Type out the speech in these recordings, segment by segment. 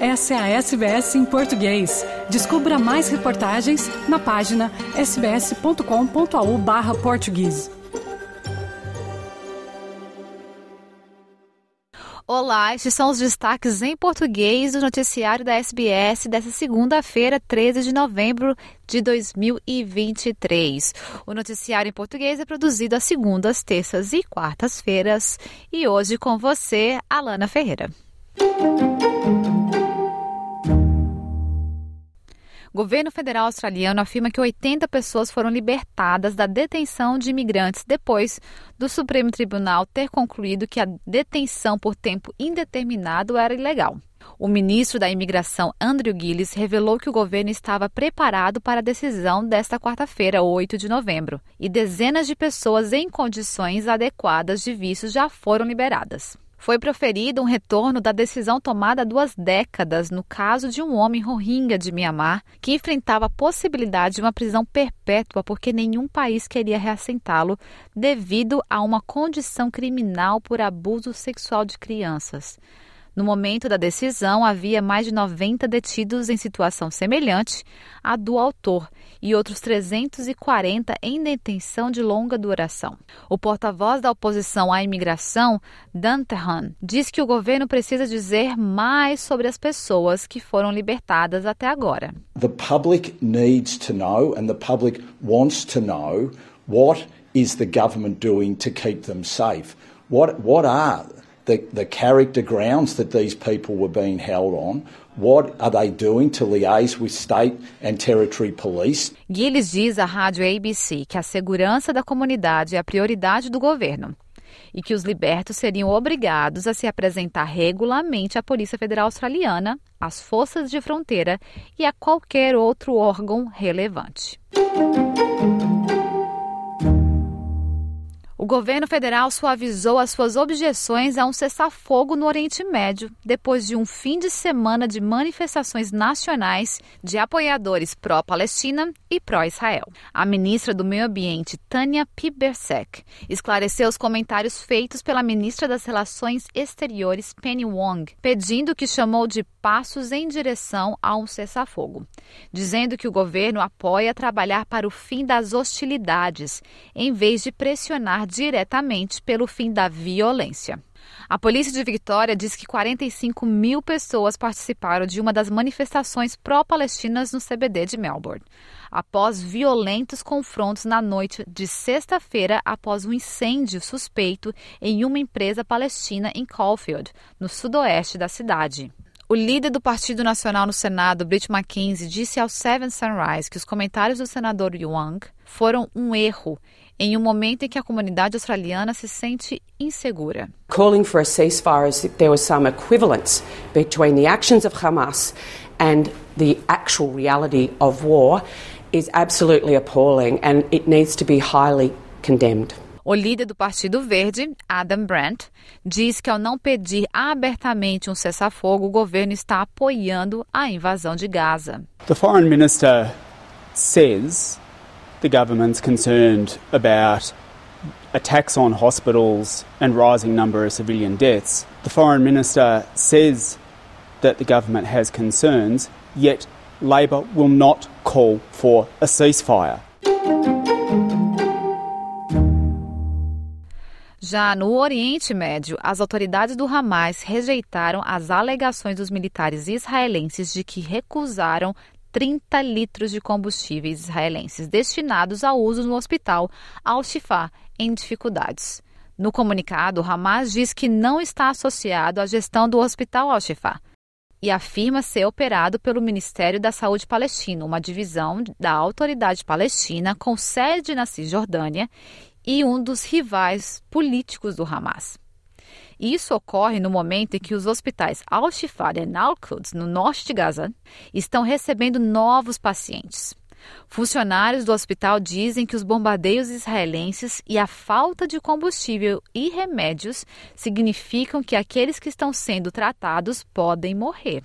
Essa é a SBS em português. Descubra mais reportagens na página sbs.com.au/português. Olá, estes são os destaques em português do noticiário da SBS dessa segunda-feira, 13 de novembro de 2023. O noticiário em português é produzido às segundas, terças e quartas-feiras. E hoje com você, Alana Ferreira. O governo federal australiano afirma que 80 pessoas foram libertadas da detenção de imigrantes depois do Supremo Tribunal ter concluído que a detenção por tempo indeterminado era ilegal. O ministro da Imigração, Andrew Gillis, revelou que o governo estava preparado para a decisão desta quarta-feira, 8 de novembro, e dezenas de pessoas em condições adequadas de visto já foram liberadas foi proferido um retorno da decisão tomada há duas décadas no caso de um homem rohingya de Mianmar que enfrentava a possibilidade de uma prisão perpétua porque nenhum país queria reassentá-lo devido a uma condição criminal por abuso sexual de crianças. No momento da decisão, havia mais de 90 detidos em situação semelhante à do autor e outros 340 em detenção de longa duração. O porta-voz da oposição à imigração, Dan Tehan, diz que o governo precisa dizer mais sobre as pessoas que foram libertadas até agora. The public needs to know and the public wants to know what is the government doing to keep them safe. What what are the, the character grounds that these people were being held on. What are they doing to liaise with state and territory police? Gilles diz à rádio ABC que a segurança da comunidade é a prioridade do governo e que os libertos seriam obrigados a se apresentar regularmente à Polícia Federal Australiana, às forças de fronteira e a qualquer outro órgão relevante. O governo federal suavizou as suas objeções a um cessar-fogo no Oriente Médio depois de um fim de semana de manifestações nacionais de apoiadores pró-Palestina e pró-Israel. A ministra do Meio Ambiente, Tânia Pibersek, esclareceu os comentários feitos pela ministra das Relações Exteriores, Penny Wong, pedindo o que chamou de passos em direção a um cessar-fogo, dizendo que o governo apoia trabalhar para o fim das hostilidades, em vez de pressionar diretamente pelo fim da violência. A polícia de Victoria diz que 45 mil pessoas participaram de uma das manifestações pró-palestinas no CBD de Melbourne, após violentos confrontos na noite de sexta-feira após um incêndio suspeito em uma empresa palestina em Caulfield, no sudoeste da cidade. O líder do Partido Nacional no Senado, Brit McKenzie, disse ao Seven Sunrise que os comentários do senador Young foram um erro em um momento em que a comunidade australiana se sente insegura. Calling for a ceasefire as if there was some equivalence between the actions of Hamas and the actual reality of war is absolutely appalling and it needs to be highly condemned. O líder do Partido Verde, Adam Brandt, diz que ao não pedir abertamente um cessar-fogo, o governo está apoiando a invasão de Gaza. The foreign minister says the government's concerned about attacks on hospitals and rising number of civilian deaths. The foreign minister says that the government has concerns, yet Labor will not call for a ceasefire. Já no Oriente Médio, as autoridades do Hamas rejeitaram as alegações dos militares israelenses de que recusaram 30 litros de combustíveis israelenses destinados ao uso no hospital Al-Shifa em dificuldades. No comunicado, Hamas diz que não está associado à gestão do hospital Al-Shifa e afirma ser operado pelo Ministério da Saúde Palestino, uma divisão da Autoridade Palestina com sede na Cisjordânia e um dos rivais políticos do Hamas. Isso ocorre no momento em que os hospitais Al-Shifa e Al-Quds, no norte de Gaza, estão recebendo novos pacientes. Funcionários do hospital dizem que os bombardeios israelenses e a falta de combustível e remédios significam que aqueles que estão sendo tratados podem morrer.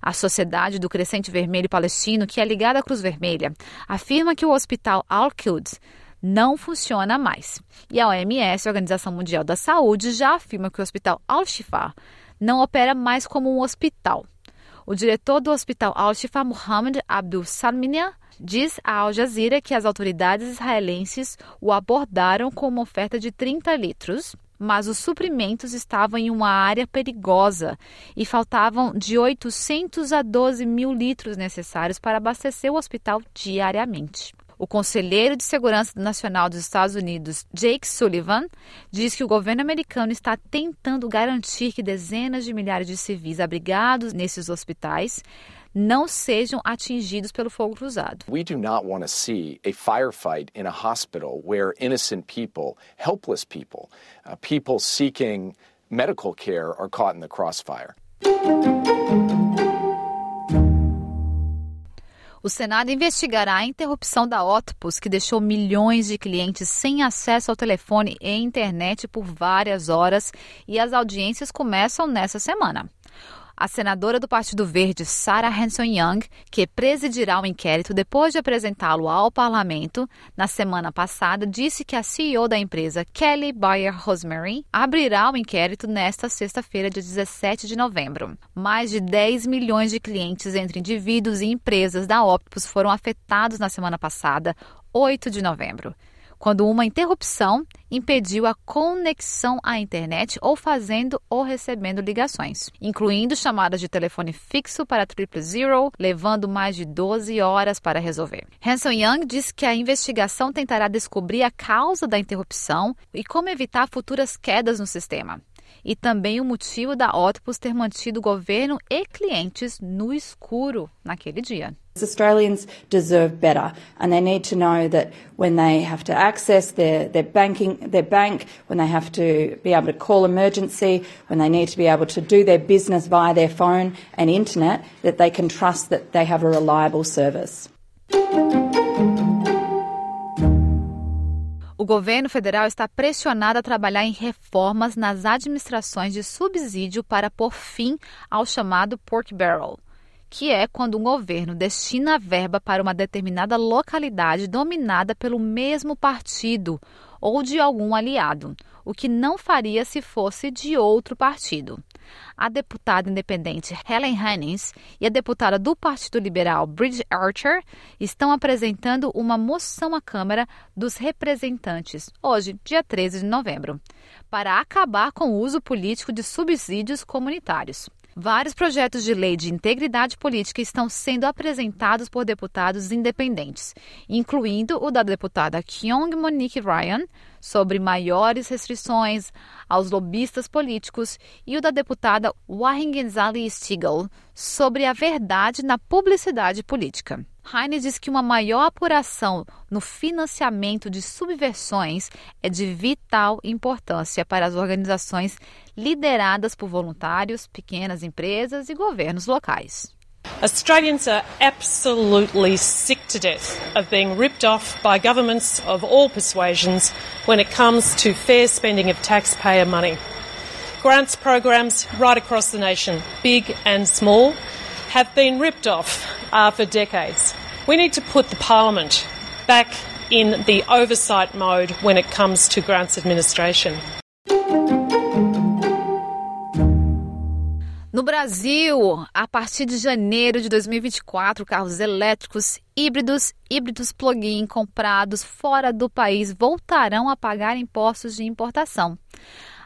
A Sociedade do Crescente Vermelho Palestino, que é ligada à Cruz Vermelha, afirma que o hospital Al-Quds não funciona mais. E a OMS, a Organização Mundial da Saúde, já afirma que o Hospital Al-Shifa não opera mais como um hospital. O diretor do hospital Al-Shifa, Mohammed Abdul Salminia, diz à Al Jazeera que as autoridades israelenses o abordaram com uma oferta de 30 litros, mas os suprimentos estavam em uma área perigosa e faltavam de 800 a 12 mil litros necessários para abastecer o hospital diariamente. O conselheiro de Segurança Nacional dos Estados Unidos, Jake Sullivan, diz que o governo americano está tentando garantir que dezenas de milhares de civis abrigados nesses hospitais não sejam atingidos pelo fogo cruzado. We do not want to see a firefight in a hospital where innocent people, helpless people, uh, people seeking medical care are caught in the crossfire. O Senado investigará a interrupção da Octopus, que deixou milhões de clientes sem acesso ao telefone e internet por várias horas, e as audiências começam nessa semana. A senadora do Partido Verde, Sarah Hanson Young, que presidirá o inquérito depois de apresentá-lo ao parlamento, na semana passada disse que a CEO da empresa, Kelly Bayer Rosemary, abrirá o inquérito nesta sexta-feira, dia 17 de novembro. Mais de 10 milhões de clientes entre indivíduos e empresas da Optus foram afetados na semana passada, 8 de novembro quando uma interrupção impediu a conexão à internet ou fazendo ou recebendo ligações, incluindo chamadas de telefone fixo para triple zero, levando mais de 12 horas para resolver. Hanson Young diz que a investigação tentará descobrir a causa da interrupção e como evitar futuras quedas no sistema e também o motivo da Octopus ter mantido o governo e clientes no escuro naquele dia. Australians deserve better, and they need to know that when they have to access their, their banking, their bank, when they have to be able to call emergency, when they need to be able to do their business via their phone and internet, that they can trust that they have a reliable service. O governo federal está pressionado a trabalhar em reformas nas administrações de subsídio para pôr fim ao chamado pork barrel que é quando um governo destina verba para uma determinada localidade dominada pelo mesmo partido ou de algum aliado, o que não faria se fosse de outro partido. A deputada independente Helen Hannings e a deputada do Partido Liberal Bridget Archer estão apresentando uma moção à Câmara dos Representantes, hoje, dia 13 de novembro, para acabar com o uso político de subsídios comunitários. Vários projetos de lei de integridade política estão sendo apresentados por deputados independentes, incluindo o da deputada Kyung Monique Ryan, sobre maiores restrições aos lobistas políticos, e o da deputada Wahingenzali Stigl, sobre a verdade na publicidade política. Heine diz que uma maior apuração no financiamento de subversões é de vital importância para as organizações lideradas por voluntários, pequenas empresas e governos locais. Australians are absolutely sick to death of being ripped off by governments of all persuasions when it comes to fair spending of taxpayer money. Grants programs right across the nation, big and small, have been ripped off uh, for decades. We need to put the Parliament back in the oversight mode when it comes to grants administration. No Brasil, a partir de janeiro de 2024, carros elétricos, híbridos, híbridos plug-in comprados fora do país voltarão a pagar impostos de importação.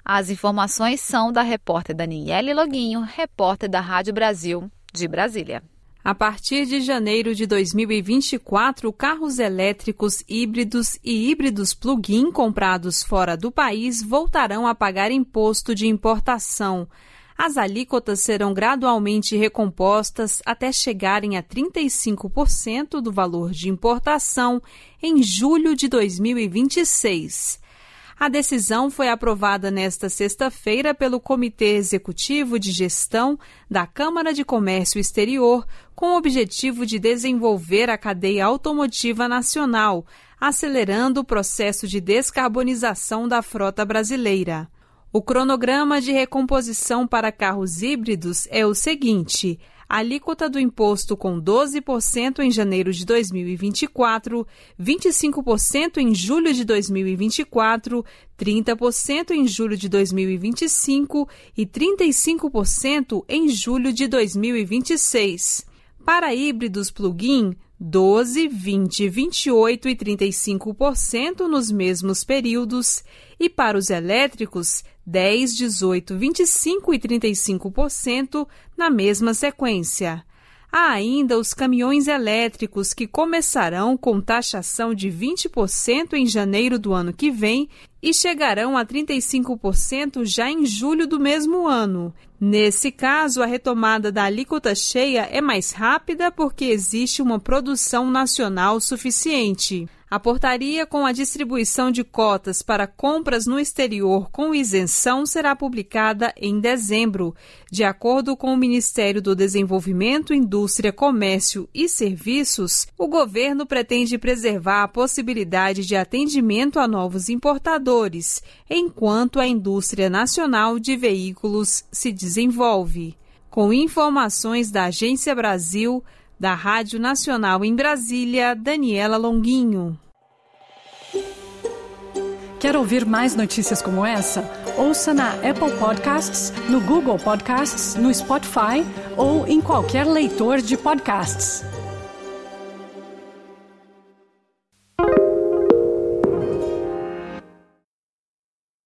As informações são da repórter Daniele Loguinho, repórter da Rádio Brasil de Brasília. A partir de janeiro de 2024, carros elétricos híbridos e híbridos plug-in comprados fora do país voltarão a pagar imposto de importação. As alíquotas serão gradualmente recompostas até chegarem a 35% do valor de importação em julho de 2026. A decisão foi aprovada nesta sexta-feira pelo Comitê Executivo de Gestão da Câmara de Comércio Exterior, com o objetivo de desenvolver a cadeia automotiva nacional, acelerando o processo de descarbonização da frota brasileira. O cronograma de recomposição para carros híbridos é o seguinte: alíquota do imposto com 12% em janeiro de 2024, 25% em julho de 2024, 30% em julho de 2025 e 35% em julho de 2026. Para híbridos plug-in, 12, 20, 28 e 35% nos mesmos períodos, e para os elétricos, 10, 18, 25 e 35% na mesma sequência. Há ainda os caminhões elétricos que começarão com taxação de 20% em janeiro do ano que vem e chegarão a 35% já em julho do mesmo ano. Nesse caso, a retomada da alíquota cheia é mais rápida porque existe uma produção nacional suficiente. A portaria com a distribuição de cotas para compras no exterior com isenção será publicada em dezembro. De acordo com o Ministério do Desenvolvimento, Indústria, Comércio e Serviços, o governo pretende preservar a possibilidade de atendimento a novos importadores, enquanto a indústria nacional de veículos se desenvolve. Com informações da Agência Brasil, da Rádio Nacional em Brasília, Daniela Longuinho. Quer ouvir mais notícias como essa? Ouça na Apple Podcasts, no Google Podcasts, no Spotify ou em qualquer leitor de podcasts.